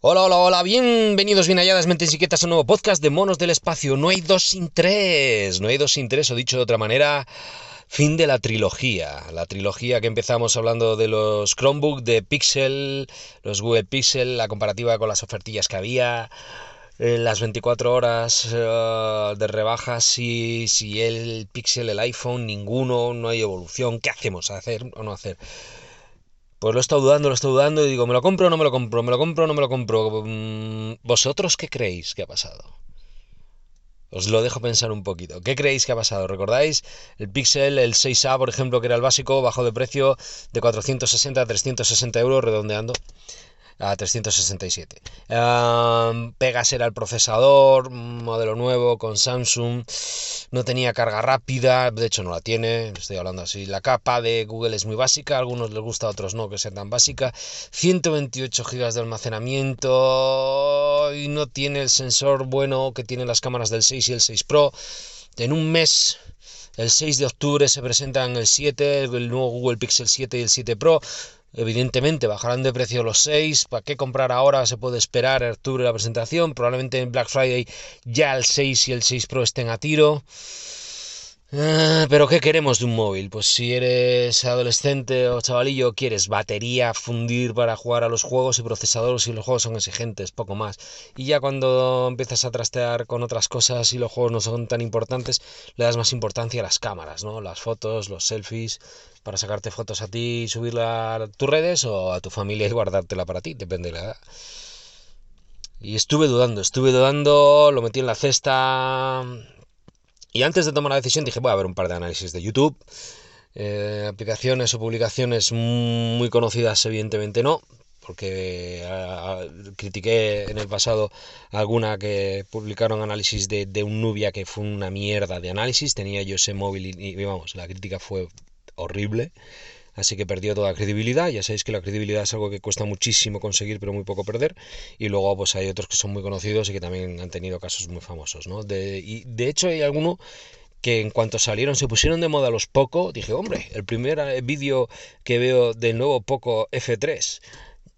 Hola, hola, hola, bienvenidos, bien halladas, mentes inquietas a un nuevo podcast de Monos del Espacio. No hay dos sin tres, no hay dos sin tres, o dicho de otra manera, fin de la trilogía. La trilogía que empezamos hablando de los Chromebook, de Pixel, los Google Pixel, la comparativa con las ofertillas que había, eh, las 24 horas eh, de rebajas, si, si el Pixel, el iPhone, ninguno, no hay evolución, ¿qué hacemos? ¿Hacer o no hacer? Pues lo he estado dudando, lo he estado dudando y digo, ¿me lo compro o no me lo compro? ¿Me lo compro o no me lo compro? Mm, ¿Vosotros qué creéis que ha pasado? Os lo dejo pensar un poquito. ¿Qué creéis que ha pasado? ¿Recordáis? El Pixel, el 6A, por ejemplo, que era el básico, bajó de precio de 460 a 360 euros, redondeando a 367. Pegas era el procesador, modelo nuevo con Samsung, no tenía carga rápida, de hecho no la tiene, estoy hablando así. La capa de Google es muy básica, a algunos les gusta, a otros no, que sea tan básica. 128 GB de almacenamiento y no tiene el sensor bueno que tienen las cámaras del 6 y el 6 Pro. En un mes el 6 de octubre se presentan el 7, el nuevo Google Pixel 7 y el 7 Pro. Evidentemente bajarán de precio los 6. ¿Para qué comprar ahora? Se puede esperar en octubre la presentación. Probablemente en Black Friday ya el 6 y el 6 Pro estén a tiro. Ah, pero ¿qué queremos de un móvil? Pues si eres adolescente o chavalillo, quieres batería, fundir para jugar a los juegos y procesadores y los juegos son exigentes, poco más. Y ya cuando empiezas a trastear con otras cosas y los juegos no son tan importantes, le das más importancia a las cámaras, ¿no? Las fotos, los selfies, para sacarte fotos a ti y subirla a tus redes o a tu familia y guardártela para ti, depende de la edad. Y estuve dudando, estuve dudando, lo metí en la cesta, y antes de tomar la decisión dije, voy a ver un par de análisis de YouTube. Eh, aplicaciones o publicaciones muy conocidas, evidentemente no, porque critiqué en el pasado alguna que publicaron análisis de, un Nubia que fue una mierda de análisis. Tenía yo ese móvil y vamos, la crítica fue horrible así que perdió toda credibilidad. Ya sabéis que la credibilidad es algo que cuesta muchísimo conseguir, pero muy poco perder. Y luego pues hay otros que son muy conocidos y que también han tenido casos muy famosos, ¿no? De, y de hecho hay alguno que en cuanto salieron se pusieron de moda los Poco, dije, hombre, el primer eh, vídeo que veo del nuevo Poco F3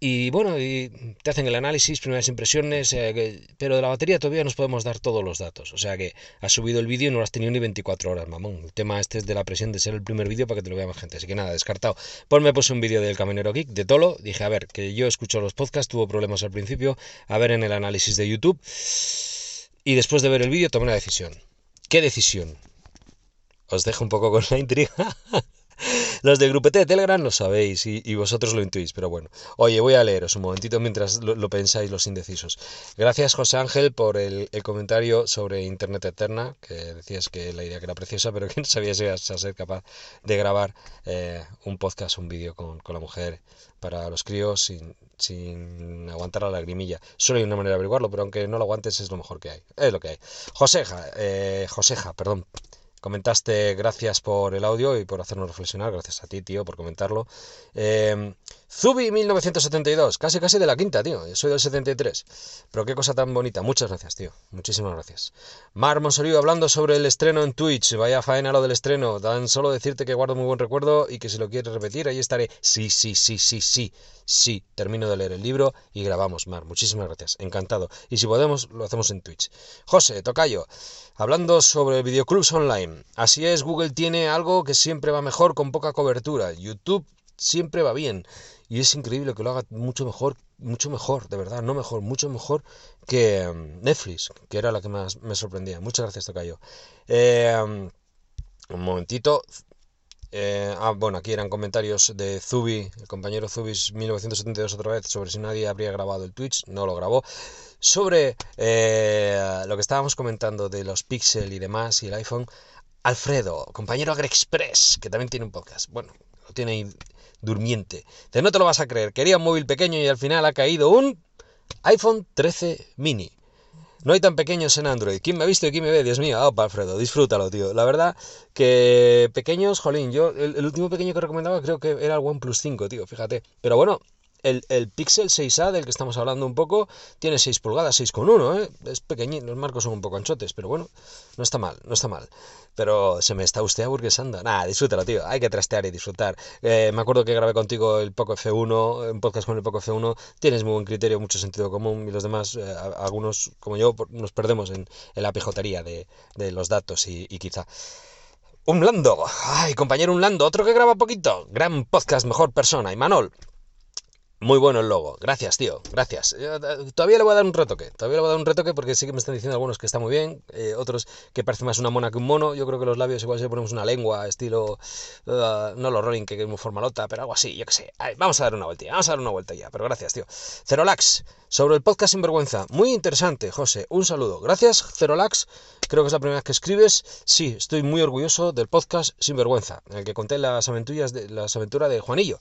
y bueno, y te hacen el análisis, primeras impresiones, eh, pero de la batería todavía nos podemos dar todos los datos. O sea que has subido el vídeo y no lo has tenido ni 24 horas, mamón. El tema este es de la presión de ser el primer vídeo para que te lo vea más gente. Así que nada, descartado. Pues me puse un vídeo del Caminero Geek, de Tolo. Dije, a ver, que yo escucho los podcasts, tuvo problemas al principio. A ver en el análisis de YouTube. Y después de ver el vídeo tomé una decisión. ¿Qué decisión? Os dejo un poco con la intriga. Los de Grupete de Telegram lo sabéis y, vosotros lo intuís, pero bueno. Oye, voy a leeros un momentito mientras lo, pensáis los indecisos. Gracias, José Ángel, por el, comentario sobre Internet Eterna, que decías que la idea que era preciosa, pero que no sabías si ibas a ser capaz de grabar eh, un podcast, un vídeo con, la mujer para los críos sin, sin aguantar la lagrimilla. Solo hay una manera de averiguarlo, pero aunque no lo aguantes es lo mejor que hay. Es lo que hay. Joseja, eh, Joseja, perdón. Comentaste gracias por el audio y por hacernos reflexionar. Gracias a ti, tío, por comentarlo. Eh, Zubi 1972, casi casi de la quinta, tío. soy del 73. Pero qué cosa tan bonita. Muchas gracias, tío. Muchísimas gracias. Mar Monsorío hablando sobre el estreno en Twitch. Vaya faena lo del estreno. Tan solo decirte que guardo muy buen recuerdo y que si lo quieres repetir, ahí estaré. Sí, sí, sí, sí, sí. Sí, termino de leer el libro y grabamos, Mar. Muchísimas gracias. Encantado. Y si podemos, lo hacemos en Twitch. José, Tocayo, hablando sobre videoclubs online. Así es, Google tiene algo que siempre va mejor con poca cobertura. YouTube siempre va bien. Y es increíble que lo haga mucho mejor, mucho mejor, de verdad, no mejor, mucho mejor que mm, Netflix, que era la que más me sorprendía. Muchas gracias, Tocayo. Eh, un momentito. Eh, ah, bueno, aquí eran comentarios de Zubi, el compañero Zubi 1972 otra vez, sobre si nadie habría grabado el Twitch, no lo grabó. Sobre eh, lo que estábamos comentando de los Pixel y demás y el iPhone, Alfredo, compañero AgriExpress, que también tiene un podcast. Bueno, lo tiene ahí durmiente. De no te lo vas a creer. Quería un móvil pequeño y al final ha caído un iPhone 13 mini. No hay tan pequeños en Android. ¿Quién me ha visto y quién me ve? Dios mío, oh, Alfredo, disfrútalo, tío. La verdad que pequeños, jolín, yo el, el, último pequeño que recomendaba creo que era el OnePlus 5, tío, fíjate. Pero bueno, el, el, Pixel 6A del que estamos hablando un poco tiene 6 pulgadas, 6,1, ¿eh? es pequeñito, los marcos son un poco anchotes, pero bueno, no está mal, no está mal. Pero se me está usted aburguesando. Nada, disfrútalo, tío, hay que trastear y disfrutar. Eh, me acuerdo que grabé contigo el Poco F1, un podcast con el Poco F1, tienes muy buen criterio, mucho sentido común y los demás, eh, algunos como yo, nos perdemos en, la pijotería de, de, los datos y, y quizá... Un Lando, ay compañero Un Lando, otro que graba poquito, gran podcast, mejor persona, y Manol, muy bueno el logo. Gracias, tío. Gracias. Eh, todavía le voy a dar un retoque. Todavía le voy a dar un retoque porque sí que me están diciendo algunos que está muy bien. Eh, otros que parece más una mona que un mono. Yo creo que los labios igual si ponemos una lengua, estilo. Uh, no los rolling, que es muy formalota, pero algo así, yo qué sé. vamos a dar una vuelta. Vamos a dar una vuelta ya. Pero gracias, tío. Cerolax. Sobre el podcast Sinvergüenza. Muy interesante, José. Un saludo. Gracias, Cerolax. Creo que es la primera vez que escribes. Sí, estoy muy orgulloso del podcast Sinvergüenza, en el que conté las aventuras de, las aventuras de Juanillo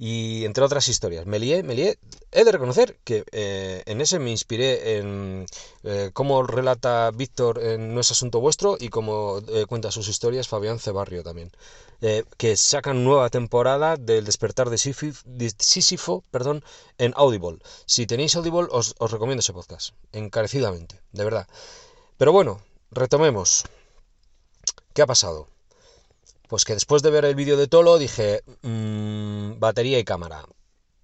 y entre otras historias. Me lié, me lié. He de reconocer que eh, en ese me inspiré en eh, cómo relata Víctor en No es asunto vuestro y cómo eh, cuenta sus historias Fabián Cebarrio también. Eh, que sacan nueva temporada del despertar de, Sísifo, perdón, en Audible. Si tenéis Audible os, recomiendo ese podcast, encarecidamente, de verdad. Pero bueno, retomemos. ¿Qué ha pasado? Pues que después de ver el vídeo de Tolo dije, mmm, batería y cámara.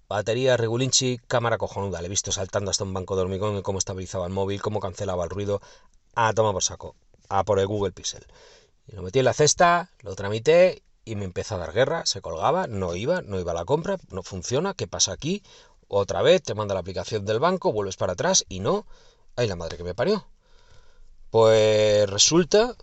Batería Regulinchi, cámara cojonuda. Le he visto saltando hasta un banco de hormigón y cómo estabilizaba el móvil, cómo cancelaba el ruido. A toma por saco. A por el Google Pixel. Y lo metí en la cesta, lo tramité y me empezó a dar guerra. Se colgaba, no iba, no iba a la compra, no funciona. ¿Qué pasa aquí? Otra vez te manda la aplicación del banco, vuelves para atrás y no. ¡Ay, la madre que me parió! Pues resulta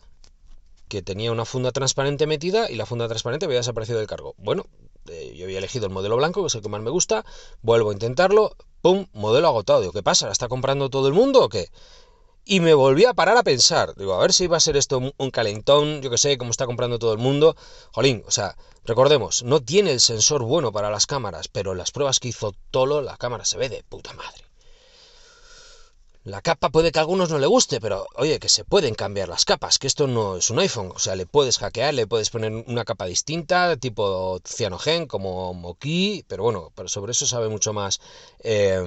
que tenía una funda transparente metida y la funda transparente había desaparecido del cargo. Bueno, yo había elegido el modelo blanco, que es el que más me gusta, vuelvo a intentarlo, ¡pum! Modelo agotado. Digo, ¿qué pasa? ¿La está comprando todo el mundo o qué? Y me volví a parar a pensar, digo, a ver si va a ser esto un calentón, yo que sé, como está comprando todo el mundo. Jolín, o sea, recordemos, no tiene el sensor bueno para las cámaras, pero en las pruebas que hizo Tolo, la cámara se ve de puta madre. La capa puede que a algunos no le guste, pero oye, que se pueden cambiar las capas, que esto no es un iPhone, o sea, le puedes hackear, le puedes poner una capa distinta, tipo cianogen, como Moki, pero bueno, pero sobre eso sabe mucho más eh,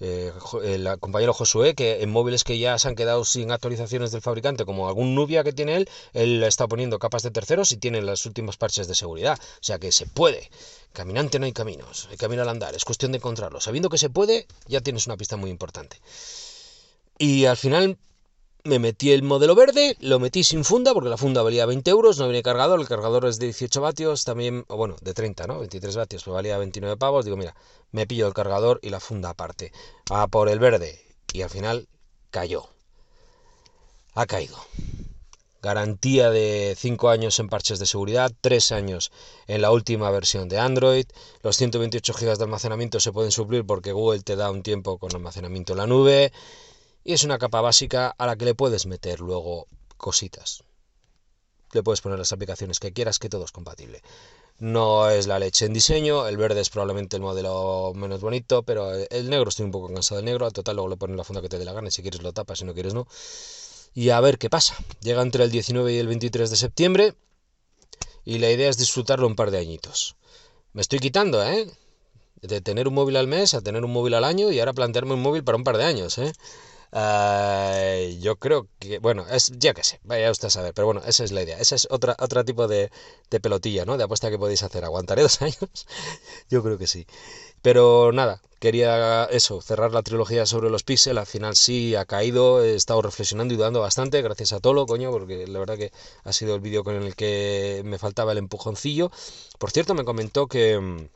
eh, el compañero Josué, que en móviles que ya se han quedado sin actualizaciones del fabricante, como algún Nubia que tiene él, él está poniendo capas de terceros y tiene las últimas parches de seguridad, o sea que se puede. Caminante no hay caminos, hay camino al andar, es cuestión de encontrarlo. Sabiendo que se puede, ya tienes una pista muy importante. Y al final me metí el modelo verde, lo metí sin funda, porque la funda valía 20 euros, no viene cargador, el cargador es de 18 vatios, también, o bueno, de 30, ¿no? 23 vatios, pues valía 29 pavos, digo, mira, me pillo el cargador y la funda aparte, a por el verde, y al final cayó. Ha caído. Garantía de 5 años en parches de seguridad, 3 años en la última versión de Android. Los 128 GB de almacenamiento se pueden suplir porque Google te da un tiempo con almacenamiento en la nube y es una capa básica a la que le puedes meter luego cositas. Le puedes poner las aplicaciones que quieras, que todo es compatible. No es la leche en diseño, el verde es probablemente el modelo menos bonito, pero el negro estoy un poco cansado del negro, al total luego le pones la funda que te dé la gana, si quieres lo tapas, si no quieres no. Y a ver qué pasa. Llega entre el 19 y el 23 de septiembre y la idea es disfrutarlo un par de añitos. Me estoy quitando, ¿eh? De tener un móvil al mes a tener un móvil al año y ahora plantearme un móvil para un par de años, ¿eh? Uh, yo creo que, bueno, es, ya que sé, vaya usted a saber, pero bueno, esa es la idea. Esa es otra, otro tipo de, de pelotilla, ¿no? De apuesta que podéis hacer. ¿Aguantaré dos años? yo creo que sí. Pero nada, quería eso, cerrar la trilogía sobre los Pixel. Al final sí ha caído, he estado reflexionando y dudando bastante, gracias a Tolo, coño, porque la verdad que ha sido el vídeo con el que me faltaba el empujoncillo. Por cierto, me comentó que mm,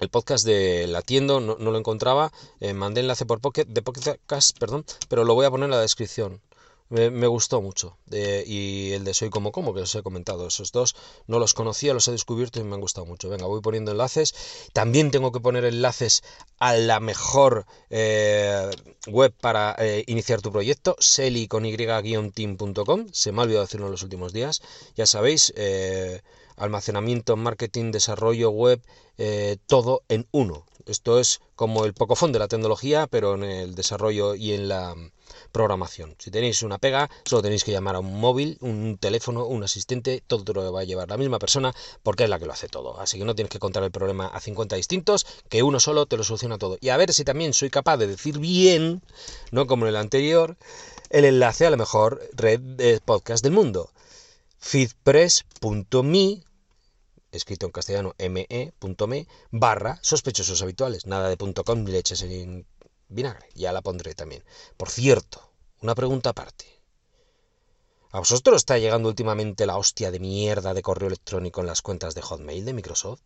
el podcast de Latiendo no, no lo encontraba, eh, mandé enlace por pocket, de podcast, perdón, pero lo voy a poner en la descripción. Me, me gustó mucho. Eh, y el de Soy como como, que os he comentado. Esos dos no los conocía, los he descubierto y me han gustado mucho. Venga, voy poniendo enlaces. También tengo que poner enlaces a la mejor eh, web para eh, iniciar tu proyecto, seli con y-team.com. Se me ha olvidado decirlo en los últimos días. Ya sabéis, almacenamiento, marketing, desarrollo web, eh, todo en uno. Esto es como el pocofón de la tecnología, pero en el desarrollo y en la programación. Si tenéis una pega, solo tenéis que llamar a un móvil, un teléfono, un asistente, todo lo va a llevar la misma persona porque es la que lo hace todo. Así que no tienes que contar el problema a 50 distintos, que uno solo te lo soluciona todo. Y a ver si también soy capaz de decir bien, no como en el anterior, el enlace a la mejor red de podcast del mundo. feedpress.me escrito en castellano me.me barra sospechosos habituales. Nada de .com ni leches en vinagre. Ya la pondré también. Por cierto, una pregunta aparte. ¿A vosotros está llegando últimamente la hostia de mierda de correo electrónico en las cuentas de Hotmail de Microsoft?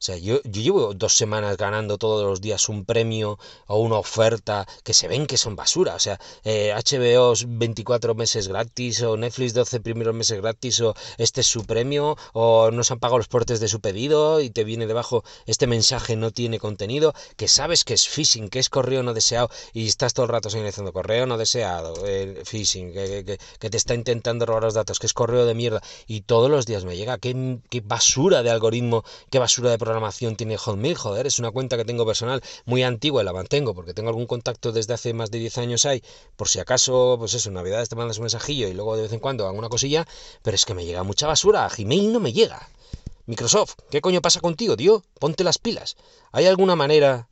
O sea, yo, llevo dos semanas ganando todos los días un premio o una oferta que se ven que son basura. O sea, HBO eh, 24 meses gratis o Netflix 12 primeros meses gratis o este es su premio o no se han pagado los portes de su pedido y te viene debajo este mensaje no tiene contenido, que sabes que es phishing, que es correo no deseado y estás todo el rato señalizando correo no deseado, phishing, que, te está intentando robar los datos, que es correo de mierda y todos los días me llega. Qué, qué basura de algoritmo, qué basura de programación tiene Hotmail, joder, es una cuenta que tengo personal muy antigua y la mantengo porque tengo algún contacto desde hace más de 10 años ahí, por si acaso, pues eso, en Navidades te mandas un mensajillo y luego de vez en cuando hago una cosilla, pero es que me llega mucha basura, Gmail no me llega. Microsoft, ¿qué coño pasa contigo, tío? Ponte las pilas. ¿Hay alguna manera,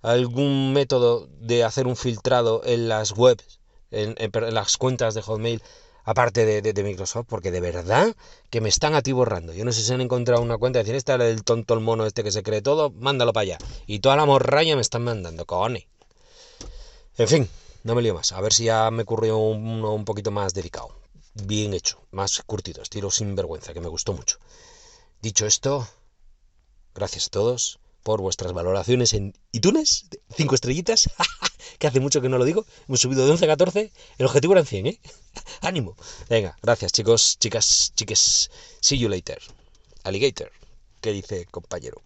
algún método de hacer un filtrado en las webs, en las cuentas de Hotmail aparte de, Microsoft, porque de verdad que me están atiborrando. Yo no sé si han encontrado una cuenta y decir, esta es el tonto, el mono este que se cree todo, mándalo para allá. Y toda la morraña me están mandando, cojones. En fin, no me lío más. A ver si ya me ocurrió uno un poquito más dedicado. Bien hecho, más curtido, estilo sin vergüenza, que me gustó mucho. Dicho esto, gracias a todos por vuestras valoraciones en iTunes, cinco estrellitas, que hace mucho que no lo digo, hemos subido de 11 a 14, el objetivo era en 100, ¿eh? Ánimo. Venga, gracias chicos, chicas, chiques, see you later. Alligator, ¿qué dice compañero?